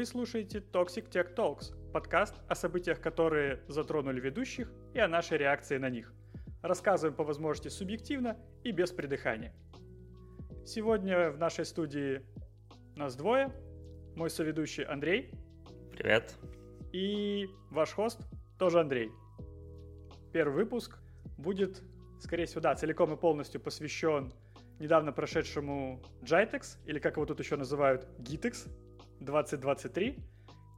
Вы слушаете Toxic Tech Talks, подкаст о событиях, которые затронули ведущих, и о нашей реакции на них. Рассказываем по возможности субъективно и без придыхания. Сегодня в нашей студии нас двое. Мой соведущий Андрей. Привет. И ваш хост тоже Андрей. Первый выпуск будет, скорее всего, да, целиком и полностью посвящен недавно прошедшему Jitex, или как его тут еще называют, Gitex 2023,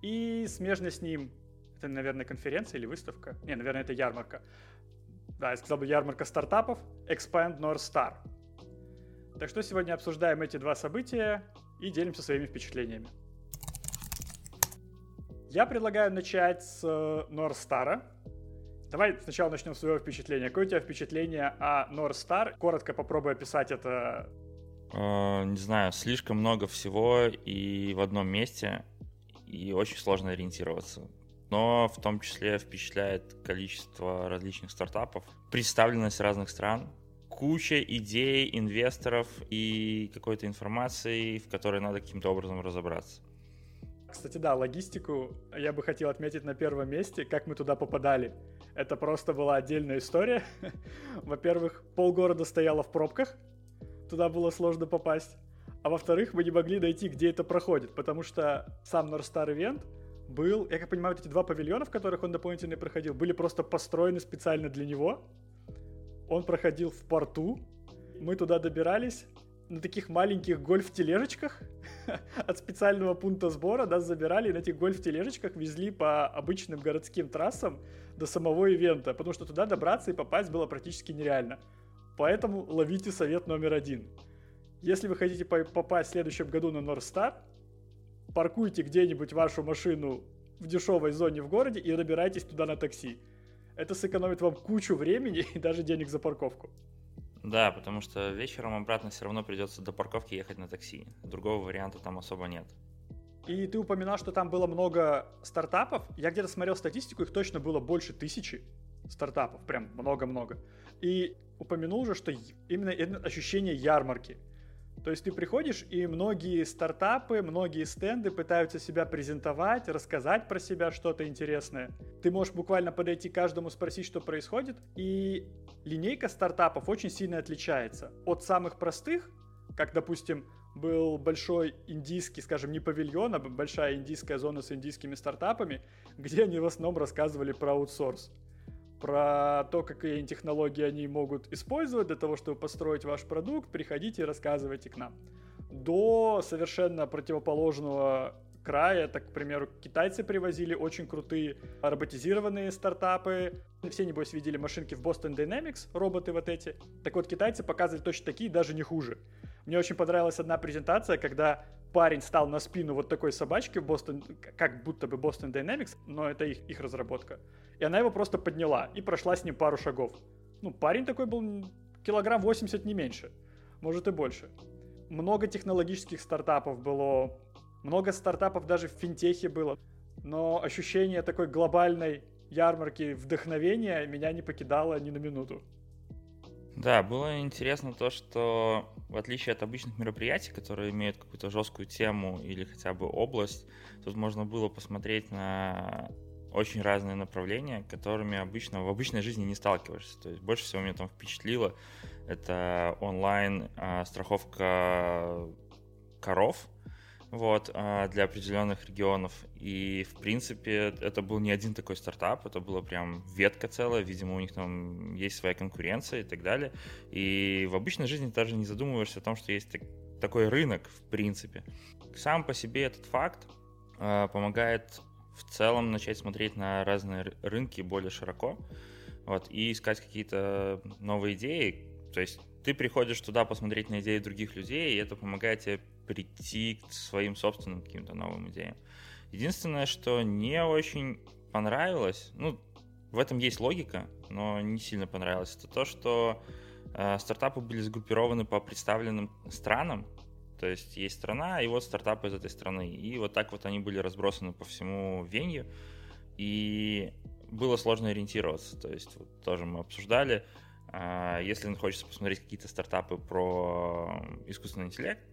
и смежно с ним, это, наверное, конференция или выставка, не, наверное, это ярмарка, да, я сказал бы ярмарка стартапов Expand North Star. Так что сегодня обсуждаем эти два события и делимся своими впечатлениями. Я предлагаю начать с э, North Star, Давай сначала начнем с своего впечатления. Какое у тебя впечатление о North Star? Коротко попробуй описать это. Uh, не знаю, слишком много всего и в одном месте, и очень сложно ориентироваться. Но в том числе впечатляет количество различных стартапов, представленность разных стран, куча идей, инвесторов и какой-то информации, в которой надо каким-то образом разобраться. Кстати, да, логистику я бы хотел отметить на первом месте, как мы туда попадали. Это просто была отдельная история. Во-первых, полгорода стояло в пробках, туда было сложно попасть. А во-вторых, мы не могли найти, где это проходит, потому что сам Star Event был, я как понимаю, вот эти два павильона, в которых он дополнительно проходил, были просто построены специально для него. Он проходил в порту, мы туда добирались, на таких маленьких гольф-тележечках от специального пункта сбора нас забирали и на этих гольф-тележечках везли по обычным городским трассам до самого ивента, потому что туда добраться и попасть было практически нереально. Поэтому ловите совет номер один. Если вы хотите попасть в следующем году на North паркуйте где-нибудь вашу машину в дешевой зоне в городе и добирайтесь туда на такси. Это сэкономит вам кучу времени и даже денег за парковку. Да, потому что вечером обратно все равно придется до парковки ехать на такси. Другого варианта там особо нет. И ты упоминал, что там было много стартапов. Я где-то смотрел статистику, их точно было больше тысячи стартапов, прям много-много. И упомянул же, что именно ощущение ярмарки – то есть ты приходишь, и многие стартапы, многие стенды пытаются себя презентовать, рассказать про себя что-то интересное. Ты можешь буквально подойти к каждому, спросить, что происходит. И линейка стартапов очень сильно отличается от самых простых, как, допустим, был большой индийский, скажем, не павильон, а большая индийская зона с индийскими стартапами, где они в основном рассказывали про аутсорс про то, какие технологии они могут использовать для того, чтобы построить ваш продукт, приходите и рассказывайте к нам. До совершенно противоположного края, так, к примеру, китайцы привозили очень крутые роботизированные стартапы. Все, небось, видели машинки в Boston Dynamics, роботы вот эти. Так вот, китайцы показывали точно такие, даже не хуже. Мне очень понравилась одна презентация, когда парень стал на спину вот такой собачки в Boston, как будто бы Boston Dynamics, но это их, их разработка. И она его просто подняла и прошла с ним пару шагов. Ну, парень такой был килограмм 80, не меньше. Может и больше. Много технологических стартапов было, много стартапов даже в финтехе было. Но ощущение такой глобальной ярмарки вдохновения меня не покидало ни на минуту. Да, было интересно то, что в отличие от обычных мероприятий, которые имеют какую-то жесткую тему или хотя бы область, тут можно было посмотреть на очень разные направления, которыми обычно в обычной жизни не сталкиваешься. То есть больше всего меня там впечатлило это онлайн а, страховка коров, вот, а, для определенных регионов. И, в принципе, это был не один такой стартап, это была прям ветка целая, видимо, у них там есть своя конкуренция и так далее. И в обычной жизни даже не задумываешься о том, что есть такой рынок, в принципе. Сам по себе этот факт а, помогает в целом начать смотреть на разные рынки более широко, вот, и искать какие-то новые идеи. То есть ты приходишь туда посмотреть на идеи других людей, и это помогает тебе прийти к своим собственным каким-то новым идеям. Единственное, что не очень понравилось, ну, в этом есть логика, но не сильно понравилось, это то, что э, стартапы были сгруппированы по представленным странам, то есть есть страна, и вот стартапы из этой страны. И вот так вот они были разбросаны по всему Венью, и было сложно ориентироваться. То есть вот тоже мы обсуждали, э, если хочется посмотреть какие-то стартапы про искусственный интеллект,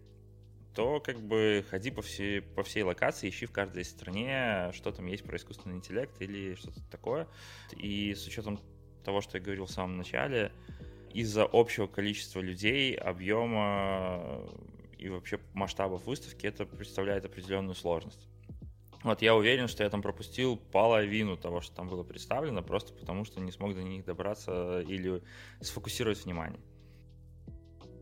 то как бы ходи по всей, по всей локации, ищи в каждой стране, что там есть про искусственный интеллект или что-то такое. И с учетом того, что я говорил в самом начале, из-за общего количества людей, объема и вообще масштабов выставки это представляет определенную сложность. Вот я уверен, что я там пропустил половину того, что там было представлено, просто потому что не смог до них добраться или сфокусировать внимание.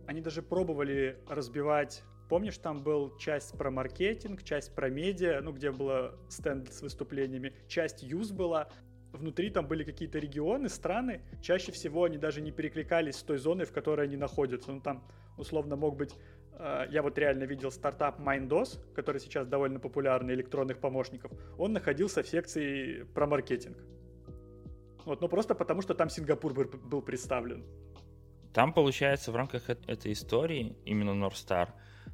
Они даже пробовали разбивать Помнишь, там был часть про маркетинг, часть про медиа, ну, где было стенд с выступлениями, часть юз была, внутри там были какие-то регионы, страны, чаще всего они даже не перекликались с той зоной, в которой они находятся. Ну, там, условно, мог быть Э, я вот реально видел стартап MindDOS, который сейчас довольно популярный, электронных помощников, он находился в секции про маркетинг. Вот, но просто потому, что там Сингапур был представлен. Там, получается, в рамках этой истории, именно North Star,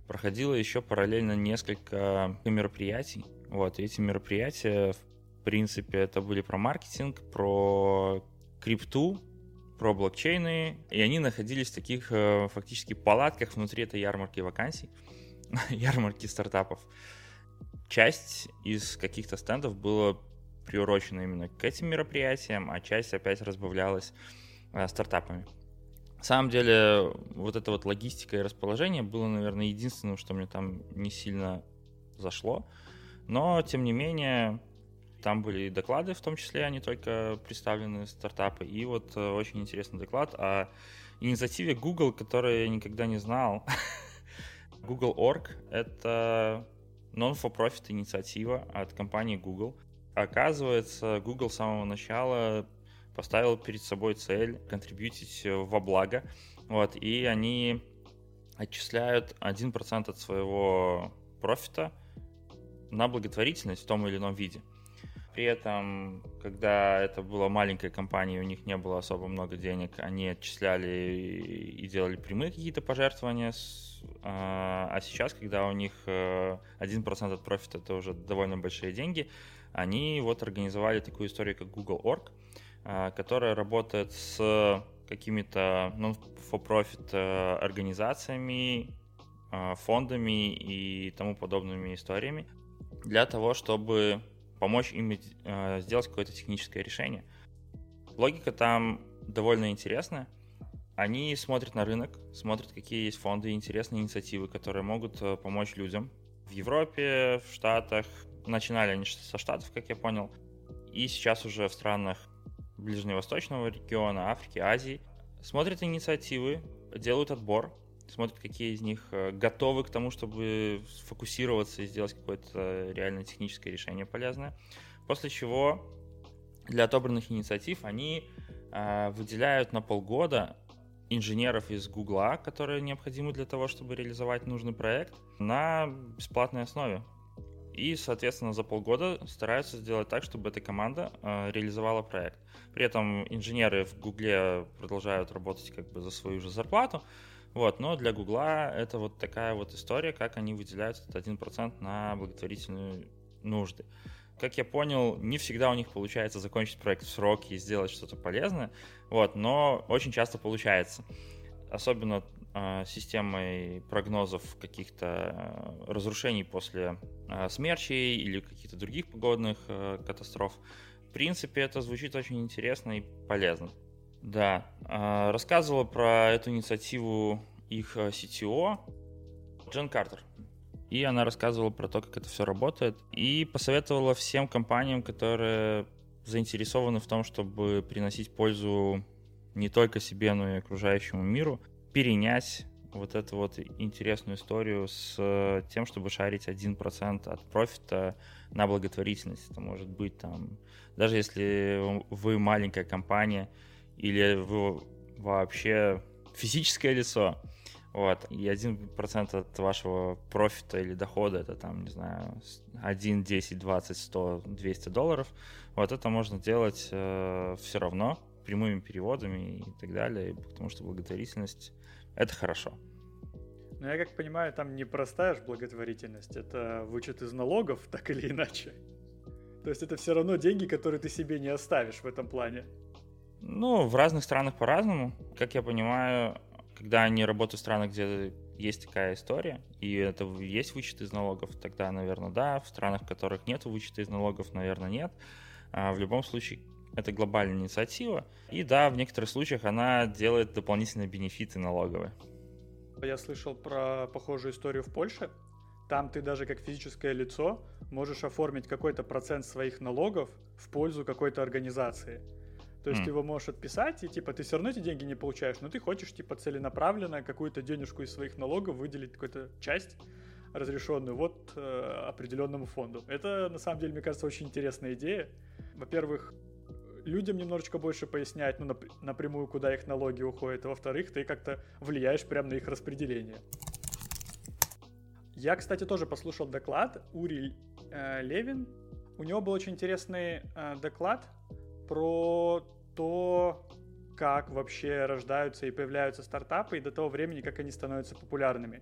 проходило еще параллельно несколько мероприятий. Вот, и эти мероприятия, в принципе, это были про маркетинг, про крипту, про блокчейны, и они находились в таких э, фактически палатках внутри этой ярмарки вакансий, ярмарки стартапов. Часть из каких-то стендов была приурочена именно к этим мероприятиям, а часть опять разбавлялась э, стартапами. На самом деле, вот эта вот логистика и расположение было, наверное, единственным, что мне там не сильно зашло. Но, тем не менее, там были доклады, в том числе, не только представлены стартапы. И вот э, очень интересный доклад о инициативе Google, которую я никогда не знал. Google.org — это non-for-profit инициатива от компании Google. Оказывается, Google с самого начала поставил перед собой цель контрибьютить во благо. Вот, и они отчисляют 1% от своего профита на благотворительность в том или ином виде. При этом, когда это была маленькая компания, у них не было особо много денег, они отчисляли и делали прямые какие-то пожертвования. А, а сейчас, когда у них 1% э, от профита это уже довольно большие деньги, они вот организовали такую историю, как Google.org, которая работает с какими-то non-for-profit э, организациями, а, фондами и тому подобными историями для того, чтобы помочь им э, сделать какое-то техническое решение. Логика там довольно интересная. Они смотрят на рынок, смотрят, какие есть фонды интересные инициативы, которые могут э, помочь людям. В Европе, в Штатах, начинали они со Штатов, как я понял, и сейчас уже в странах Ближневосточного региона, Африки, Азии. Смотрят инициативы, делают отбор, смотрят, какие из них э, готовы к тому, чтобы сфокусироваться и сделать какое-то реально техническое решение полезное. После чего для отобранных инициатив они э, выделяют на полгода инженеров из Гугла, которые необходимы для того, чтобы реализовать нужный проект, на бесплатной основе. И, соответственно, за полгода стараются сделать так, чтобы эта команда э, реализовала проект. При этом инженеры в Гугле продолжают работать как бы за свою же зарплату, вот, но для Гугла это вот такая вот история, как они выделяют этот 1% на благотворительные нужды. Как я понял, не всегда у них получается закончить проект в срок и сделать что-то полезное, вот, но очень часто получается. Особенно э, системой прогнозов каких-то э, разрушений после э, смерчей или каких-то других погодных э, катастроф. В принципе, это звучит очень интересно и полезно. Да, а, рассказывала про эту инициативу их э, CTO Джен Картер. И она рассказывала про то, как это все работает. И посоветовала всем компаниям, которые заинтересованы в том, чтобы приносить пользу не только себе, но и окружающему миру, перенять вот эту вот интересную историю с э, тем, чтобы шарить 1% от профита на благотворительность. Это может быть там, даже если вы маленькая компания, или вы вообще физическое лицо, вот, и 1% от вашего профита или дохода, это там, не знаю, 1, 10, 20, 100, 200 долларов, вот это можно делать э, все равно прямыми переводами и так далее, потому что благотворительность — это хорошо. Ну, я как понимаю, там не простая же благотворительность, это вычет из налогов, так или иначе. То есть это все равно деньги, которые ты себе не оставишь в этом плане. Ну, в разных странах по-разному. Как я понимаю, когда они работают в странах, где есть такая история, и это есть вычет из налогов, тогда, наверное, да. В странах, в которых нет вычета из налогов, наверное, нет. А в любом случае, это глобальная инициатива. И да, в некоторых случаях она делает дополнительные бенефиты налоговые. Я слышал про похожую историю в Польше. Там ты даже как физическое лицо можешь оформить какой-то процент своих налогов в пользу какой-то организации. То есть mm. ты его можешь отписать, и типа ты все равно эти деньги не получаешь, но ты хочешь типа целенаправленно какую-то денежку из своих налогов выделить какую-то часть разрешенную вот э, определенному фонду. Это на самом деле, мне кажется, очень интересная идея. Во-первых, людям немножечко больше пояснять, ну, нап- напрямую, куда их налоги уходят. А во-вторых, ты как-то влияешь прямо на их распределение. Я, кстати, тоже послушал доклад Ури э, Левин. У него был очень интересный э, доклад про то, как вообще рождаются и появляются стартапы, и до того времени, как они становятся популярными.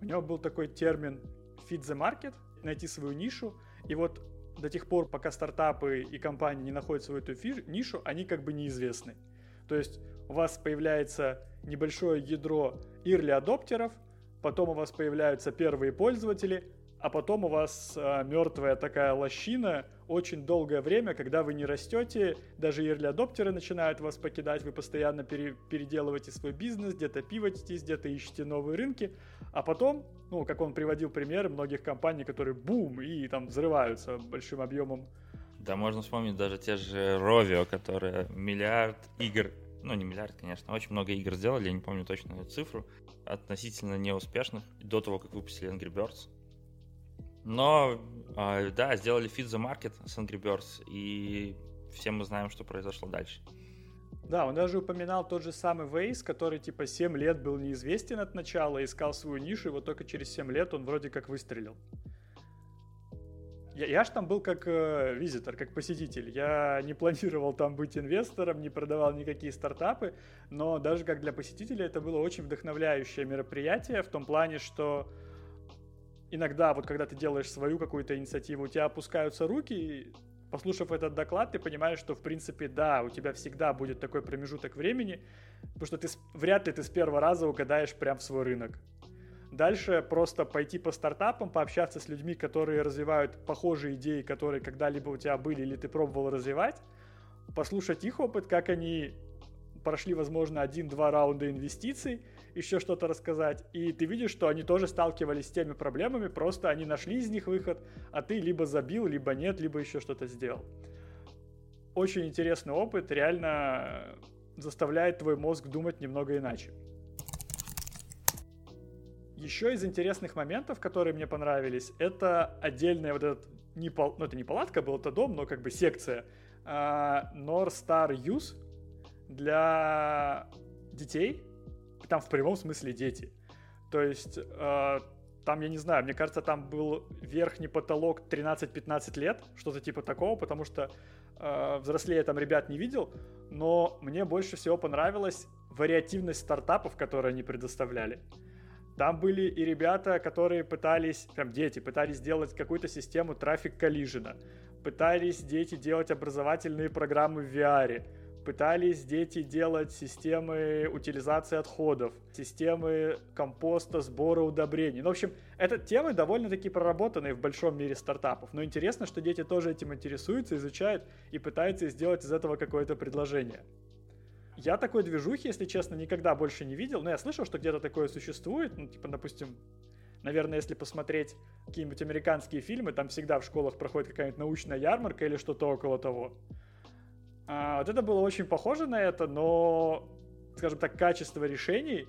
У него был такой термин fit the market, найти свою нишу, и вот до тех пор, пока стартапы и компании не находят свою эту фиш, нишу, они как бы неизвестны. То есть у вас появляется небольшое ядро early адоптеров, потом у вас появляются первые пользователи, а потом у вас а, мертвая такая лощина очень долгое время, когда вы не растете, даже early адоптеры начинают вас покидать, вы постоянно пере, переделываете свой бизнес, где-то пивотитесь, где-то ищете новые рынки, а потом, ну, как он приводил примеры многих компаний, которые бум и там взрываются большим объемом. Да, можно вспомнить даже те же Rovio, которые миллиард игр ну не миллиард, конечно, очень много игр сделали, я не помню точно эту цифру, относительно неуспешных, до того, как выпустили Angry Birds. Но, э, да, сделали Feed the Market с Angry Birds, и все мы знаем, что произошло дальше. Да, он даже упоминал тот же самый Вейс, который типа 7 лет был неизвестен от начала, искал свою нишу, и вот только через 7 лет он вроде как выстрелил. Я, я ж там был как э, визитор, как посетитель. Я не планировал там быть инвестором, не продавал никакие стартапы, но даже как для посетителя это было очень вдохновляющее мероприятие в том плане, что иногда вот когда ты делаешь свою какую-то инициативу, у тебя опускаются руки, послушав этот доклад, ты понимаешь, что в принципе да, у тебя всегда будет такой промежуток времени, потому что ты вряд ли ты с первого раза угадаешь прям в свой рынок. Дальше просто пойти по стартапам, пообщаться с людьми, которые развивают похожие идеи, которые когда-либо у тебя были или ты пробовал развивать, послушать их опыт, как они прошли, возможно, один-два раунда инвестиций, еще что-то рассказать, и ты видишь, что они тоже сталкивались с теми проблемами, просто они нашли из них выход, а ты либо забил, либо нет, либо еще что-то сделал. Очень интересный опыт, реально заставляет твой мозг думать немного иначе. Еще из интересных моментов, которые мне понравились, это отдельная вот этот, не пал, ну это не палатка был, это дом, но как бы секция, uh, North Star Use для детей, там в прямом смысле дети. То есть э, там, я не знаю, мне кажется, там был верхний потолок 13-15 лет, что-то типа такого, потому что э, взрослее там ребят не видел, но мне больше всего понравилась вариативность стартапов, которые они предоставляли. Там были и ребята, которые пытались, прям дети, пытались сделать какую-то систему трафик коллижена, пытались дети делать образовательные программы в VR, Пытались дети делать системы утилизации отходов, системы компоста, сбора удобрений. Ну, в общем, это темы довольно-таки проработанные в большом мире стартапов. Но интересно, что дети тоже этим интересуются, изучают и пытаются сделать из этого какое-то предложение. Я такой движухи, если честно, никогда больше не видел. Но я слышал, что где-то такое существует. Ну, типа, допустим, наверное, если посмотреть какие-нибудь американские фильмы, там всегда в школах проходит какая-нибудь научная ярмарка или что-то около того. А, вот это было очень похоже на это, но, скажем так, качество решений,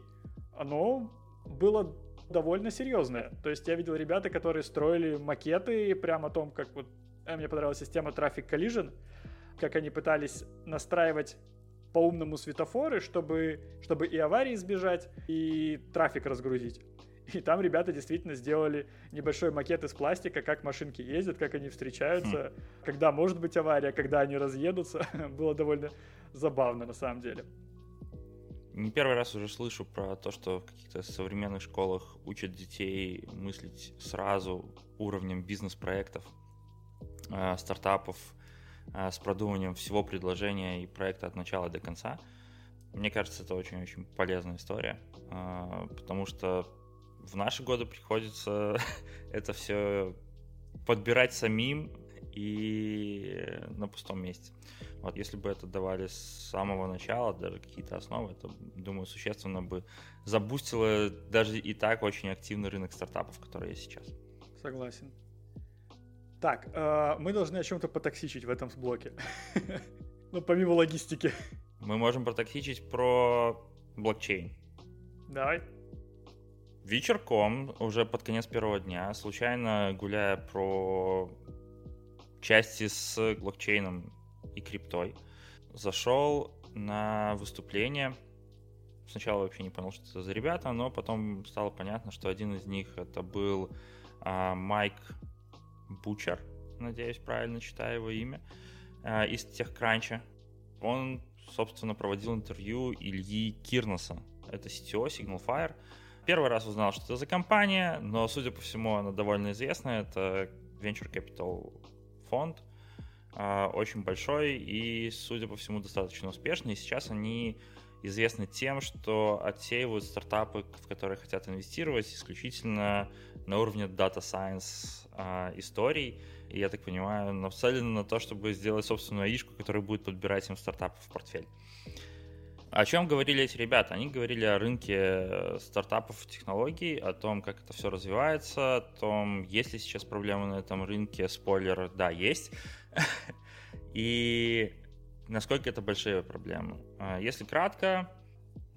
оно было довольно серьезное. То есть я видел ребята, которые строили макеты прямо о том, как вот э, мне понравилась система Traffic Collision, как они пытались настраивать по умному светофоры, чтобы, чтобы и аварии избежать, и трафик разгрузить. И там ребята действительно сделали небольшой макет из пластика, как машинки ездят, как они встречаются, хм. когда может быть авария, когда они разъедутся. Было довольно забавно на самом деле. Не первый раз уже слышу про то, что в каких-то современных школах учат детей мыслить сразу уровнем бизнес-проектов, э, стартапов, э, с продумыванием всего предложения и проекта от начала до конца. Мне кажется, это очень-очень полезная история, э, потому что в наши годы приходится это все подбирать самим и на пустом месте. Вот если бы это давали с самого начала, даже какие-то основы, это, думаю, существенно бы забустило даже и так очень активный рынок стартапов, который есть сейчас. Согласен. Так, э, мы должны о чем-то потоксичить в этом блоке. ну, помимо логистики. Мы можем протоксичить про блокчейн. Давай. Вечерком, уже под конец первого дня, случайно гуляя про части с блокчейном и криптой, зашел на выступление. Сначала вообще не понял, что это за ребята, но потом стало понятно, что один из них это был а, Майк Бучер, надеюсь, правильно читаю его имя, а, из TechCrunch. Он, собственно, проводил интервью Ильи Кирноса. Это CTO Signal Fire. Первый раз узнал, что это за компания, но, судя по всему, она довольно известная. Это Venture Capital фонд, а, очень большой и, судя по всему, достаточно успешный. И сейчас они известны тем, что отсеивают стартапы, в которые хотят инвестировать, исключительно на уровне Data Science э, историй. И, я так понимаю, нацелены на то, чтобы сделать собственную аишку, которая будет подбирать им стартапы в портфель. О чем говорили эти ребята? Они говорили о рынке э, стартапов и технологий, о том, как это все развивается, о том, есть ли сейчас проблемы на этом рынке. Спойлер, да, есть. И насколько это большие проблемы. А, если кратко,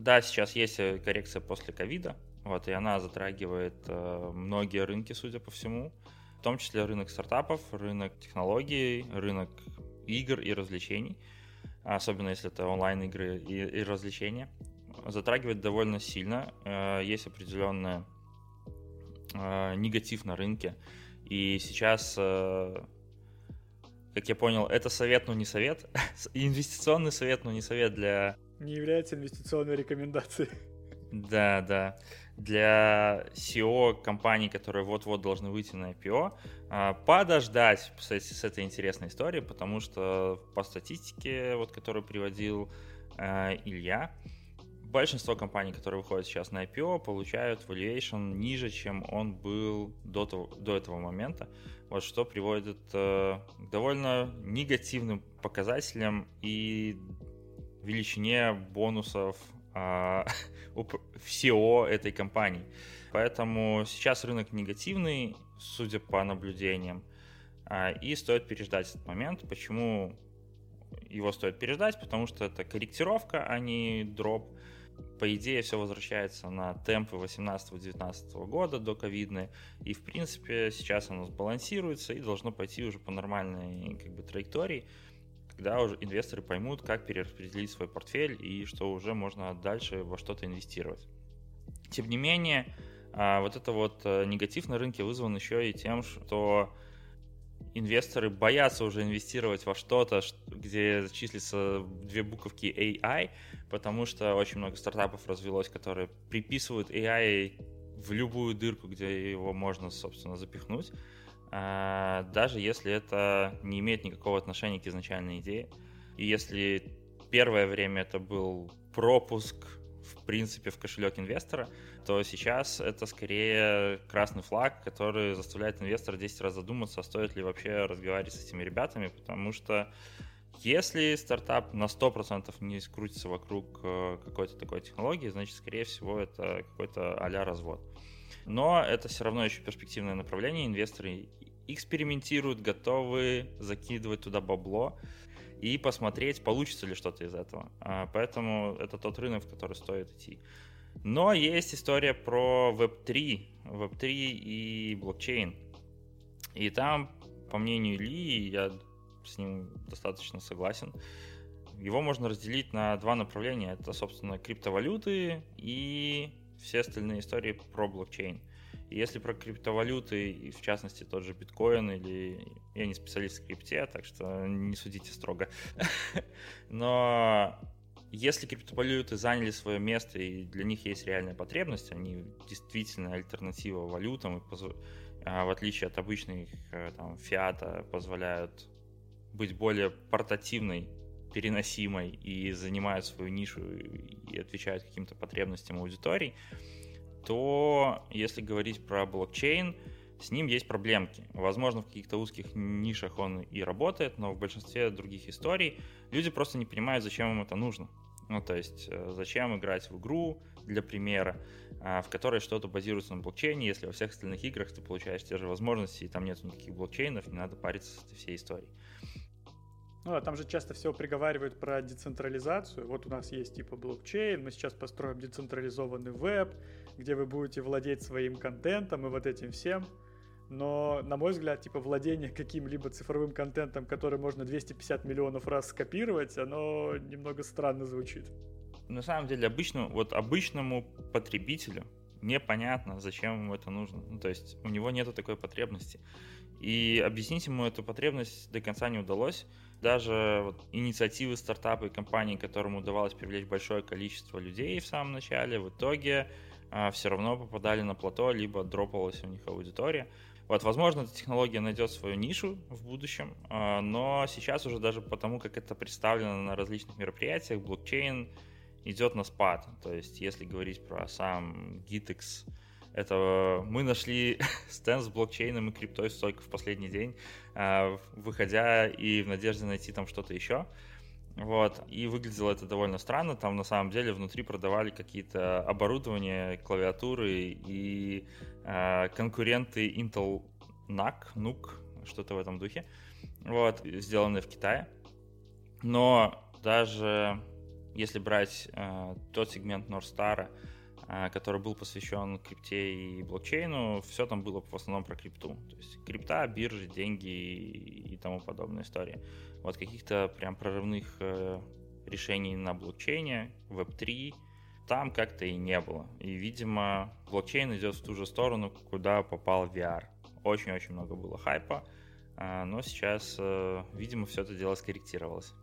да, сейчас есть э, коррекция после ковида, вот, и она затрагивает э, многие рынки, судя по всему, в том числе рынок стартапов, рынок технологий, рынок игр и развлечений – особенно если это онлайн-игры и, и развлечения, затрагивает довольно сильно. Э, есть определенный э, негатив на рынке. И сейчас, э, как я понял, это совет, но не совет. Инвестиционный совет, но не совет для... Не является инвестиционной рекомендацией. Да, да для SEO компаний, которые вот-вот должны выйти на IPO, а, подождать кстати, с этой интересной историей, потому что по статистике, вот, которую приводил э, Илья, большинство компаний, которые выходят сейчас на IPO, получают valuation ниже, чем он был до, того, до этого момента, вот что приводит э, к довольно негативным показателям и величине бонусов всего этой компании. Поэтому сейчас рынок негативный, судя по наблюдениям, а, и стоит переждать этот момент. Почему его стоит переждать? Потому что это корректировка, а не дроп. По идее, все возвращается на темпы 18-19 года до ковидной. И, в принципе, сейчас оно сбалансируется и должно пойти уже по нормальной как бы, траектории когда уже инвесторы поймут, как перераспределить свой портфель и что уже можно дальше во что-то инвестировать. Тем не менее, а, вот это вот э, негатив на рынке вызван еще и тем, что инвесторы боятся уже инвестировать во что-то, где числится две буковки AI, потому что очень много стартапов развелось, которые приписывают AI в любую дырку, где его можно, собственно, запихнуть. А, даже если это не имеет никакого отношения к изначальной идее. И если первое время это был пропуск в принципе в кошелек инвестора, то сейчас это скорее красный флаг, который заставляет инвестора 10 раз задуматься, а стоит ли вообще разговаривать с этими ребятами, потому что если стартап на 100% не скрутится вокруг э, какой-то такой технологии, значит, скорее всего, это какой-то а развод. Но это все равно еще перспективное направление. Инвесторы экспериментируют, готовы закидывать туда бабло и посмотреть, получится ли что-то из этого. А, поэтому это тот рынок, в который стоит идти. Но есть история про Web3, Web3 и блокчейн. И там, по мнению Ли, я с ним достаточно согласен, его можно разделить на два направления. Это, собственно, криптовалюты и все остальные истории про блокчейн. Если про криптовалюты, и в частности тот же биткоин, или я не специалист в крипте, так что не судите строго. Но если криптовалюты заняли свое место и для них есть реальная потребность, они действительно альтернатива валютам, и а, в отличие от обычных э, там, фиата, позволяют быть более портативной, переносимой и занимают свою нишу и отвечают каким-то потребностям аудитории, то если говорить про блокчейн, с ним есть проблемки. Возможно, в каких-то узких нишах он и работает, но в большинстве других историй люди просто не понимают, зачем им это нужно. Ну, то есть, э, зачем играть в игру, для примера, а, в которой что-то базируется на блокчейне, если во всех остальных играх ты получаешь те же возможности, и там нет никаких блокчейнов, не надо париться с этой всей историей. Ну, а там же часто все приговаривают про децентрализацию. Вот у нас есть типа блокчейн, мы сейчас построим децентрализованный веб, где вы будете владеть своим контентом и вот этим всем. Но, на мой взгляд, типа владение каким-либо цифровым контентом, который можно 250 миллионов раз скопировать, оно немного странно звучит. На самом деле, обычному, вот обычному потребителю непонятно, зачем ему это нужно. Ну, то есть у него нету такой потребности. И объяснить ему эту потребность до конца не удалось. Даже вот инициативы стартапа и компаний, которым удавалось привлечь большое количество людей в самом начале, в итоге а, все равно попадали на плато, либо дропалась у них аудитория. Вот, возможно, эта технология найдет свою нишу в будущем, а, но сейчас уже даже потому, как это представлено на различных мероприятиях, блокчейн идет на спад. То есть, если говорить про сам GitX, это мы нашли стенд с блокчейном и криптой только в последний день, а, выходя и в надежде найти там что-то еще. Вот. И выглядело это довольно странно. Там на самом деле внутри продавали какие-то оборудования, клавиатуры и э, конкуренты Intel NUC, NUC, что-то в этом духе. Вот, сделанные в Китае. Но даже если брать э, тот сегмент Норстара, э, который был посвящен крипте и блокчейну, все там было в основном про крипту. То есть крипта, биржи, деньги и, и тому подобная история. Вот каких-то прям прорывных э, решений на блокчейне, Web3, там как-то и не было. И, видимо, блокчейн идет в ту же сторону, куда попал VR. Очень-очень много было хайпа, э, но сейчас, э, видимо, все это дело скорректировалось.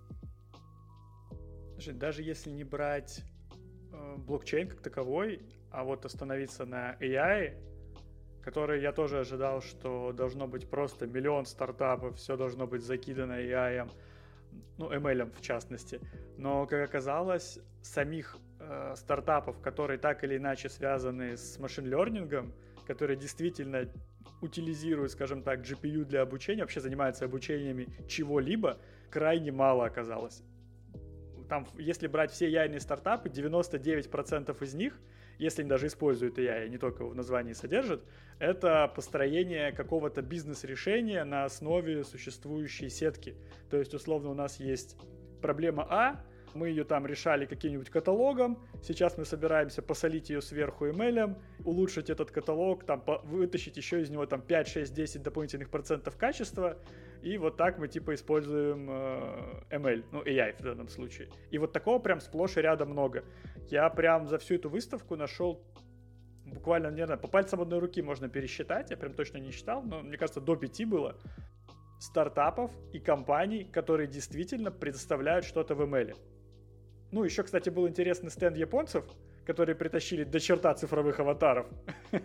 Даже если не брать э, блокчейн как таковой, а вот остановиться на AI, который я тоже ожидал, что должно быть просто миллион стартапов, все должно быть закидано AI, ну, ML в частности. Но, как оказалось, самих э, стартапов, которые так или иначе связаны с машин-лернингом, которые действительно утилизируют, скажем так, GPU для обучения, вообще занимаются обучениями чего-либо, крайне мало оказалось. Там, если брать все яйные стартапы, 99% из них — если они даже используют AI, не только в названии содержат, это построение какого-то бизнес-решения на основе существующей сетки. То есть, условно, у нас есть проблема А, мы ее там решали каким-нибудь каталогом, сейчас мы собираемся посолить ее сверху ML, улучшить этот каталог, там, вытащить еще из него там 5, 6, 10 дополнительных процентов качества, и вот так мы типа используем э, ML, ну AI в данном случае. И вот такого прям сплошь и рядом много. Я прям за всю эту выставку нашел буквально, не знаю, по пальцам одной руки можно пересчитать, я прям точно не считал, но мне кажется, до пяти было стартапов и компаний, которые действительно предоставляют что-то в ML. Ну, еще, кстати, был интересный стенд японцев, которые притащили до черта цифровых аватаров.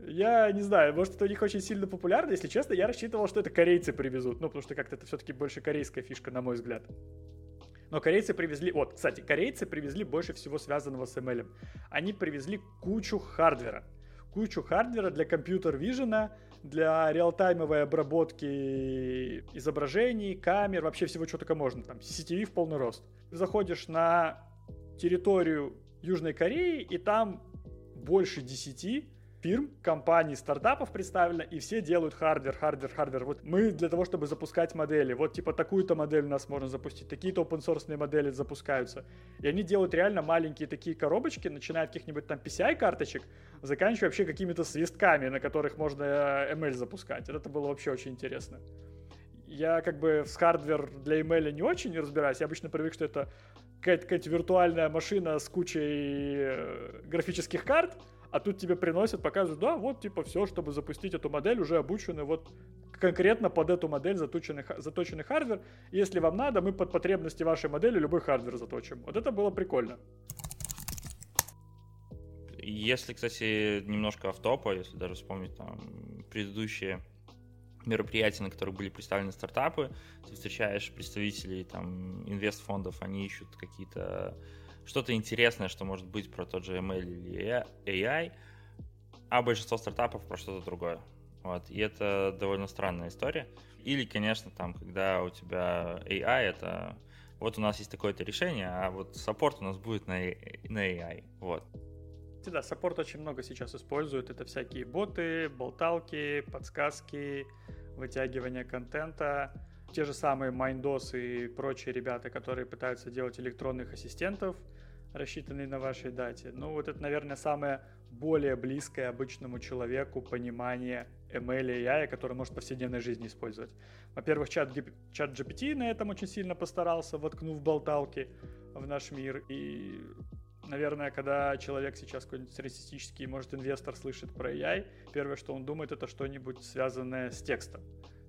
Я не знаю, может, это у них очень сильно популярно. Если честно, я рассчитывал, что это корейцы привезут. Ну, потому что как-то это все-таки больше корейская фишка, на мой взгляд. Но корейцы привезли... Вот, кстати, корейцы привезли больше всего связанного с ML. Они привезли кучу хардвера. Кучу hardware а для computer vision а, для real-time овой обработки изображений, камер, вообще всего, что только можно. Там CCTV в полный рост. Заходишь на территорию Южной Кореи, и там больше 10 фирм, компаний, стартапов представлено, и все делают hardware, hardware, hardware. Вот мы для того, чтобы запускать модели, вот типа такую-то модель у нас можно запустить, такие-то open source модели запускаются. И они делают реально маленькие такие коробочки, начиная от каких-нибудь там PCI-карточек, заканчивая вообще какими-то свистками, на которых можно э, ML запускать. Это было вообще очень интересно. Я как бы с hardware для ML не очень разбираюсь. Я обычно привык, что это какая-то виртуальная машина с кучей э, графических карт, а тут тебе приносят, показывают, да, вот типа все, чтобы запустить эту модель, уже обучены вот конкретно под эту модель заточенный, заточенный hardware. Если вам надо, мы под потребности вашей модели любой hardware заточим. Вот это было прикольно. Если, кстати, немножко офтопа, если даже вспомнить там предыдущие мероприятия, на которых были представлены стартапы, ты встречаешь представителей там инвестфондов, они ищут какие-то что-то интересное, что может быть про тот же ML или AI, а большинство стартапов про что-то другое. Вот. И это довольно странная история. Или, конечно, там, когда у тебя AI, это вот у нас есть такое-то решение, а вот саппорт у нас будет на, на AI. Вот. Да, саппорт очень много сейчас используют. Это всякие боты, болталки, подсказки, вытягивание контента. Те же самые Mindos и прочие ребята, которые пытаются делать электронных ассистентов, рассчитанные на вашей дате. Ну, вот это, наверное, самое более близкое обычному человеку понимание ML и AI, который может в повседневной жизни использовать. Во-первых, чат, чат GPT на этом очень сильно постарался, воткнув болталки в наш мир. И, наверное, когда человек сейчас какой-нибудь среднестатистический, может, инвестор слышит про AI, первое, что он думает, это что-нибудь связанное с текстом,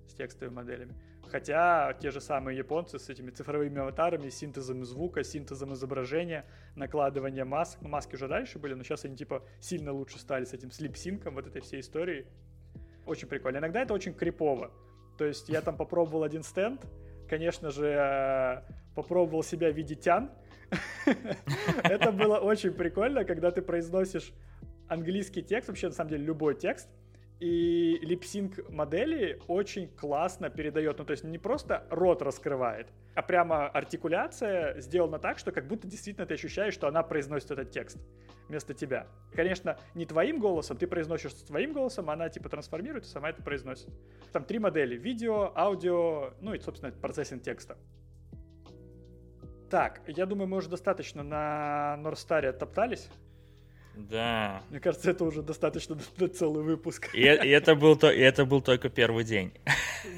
с текстовыми моделями. Хотя те же самые японцы с этими цифровыми аватарами, синтезом звука, синтезом изображения, накладыванием масок. Ну, маски уже дальше были, но сейчас они типа сильно лучше стали с этим слип-синком, вот этой всей историей. Очень прикольно. Иногда это очень крипово. То есть я там попробовал один стенд, конечно же, э, попробовал себя в виде тян. Это было очень прикольно, когда ты произносишь английский текст, вообще на самом деле любой текст, и липсинг модели очень классно передает, ну то есть не просто рот раскрывает, а прямо артикуляция сделана так, что как будто действительно ты ощущаешь, что она произносит этот текст вместо тебя. Конечно, не твоим голосом, ты произносишь своим голосом, она типа трансформирует и сама это произносит. Там три модели, видео, аудио, ну и, собственно, процессинг текста. Так, я думаю, мы уже достаточно на Норстаре топтались. Да. Мне кажется, это уже достаточно на целый выпуск. И, и, это был то, и это был только первый день.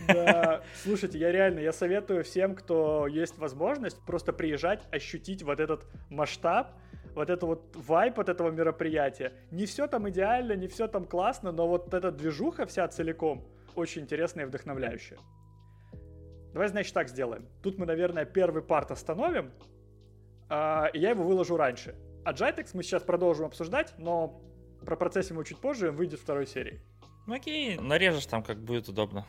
Да, слушайте, я реально, я советую всем, кто есть возможность, просто приезжать, ощутить вот этот масштаб, вот это вот вайп от этого мероприятия. Не все там идеально, не все там классно, но вот эта движуха вся целиком очень интересная и вдохновляющая. Давай, значит, так сделаем. Тут мы, наверное, первый парт остановим, а, и я его выложу раньше. А Jitex мы сейчас продолжим обсуждать, но про процессинг чуть позже выйдет второй серии. Ну окей, нарежешь там, как будет удобно.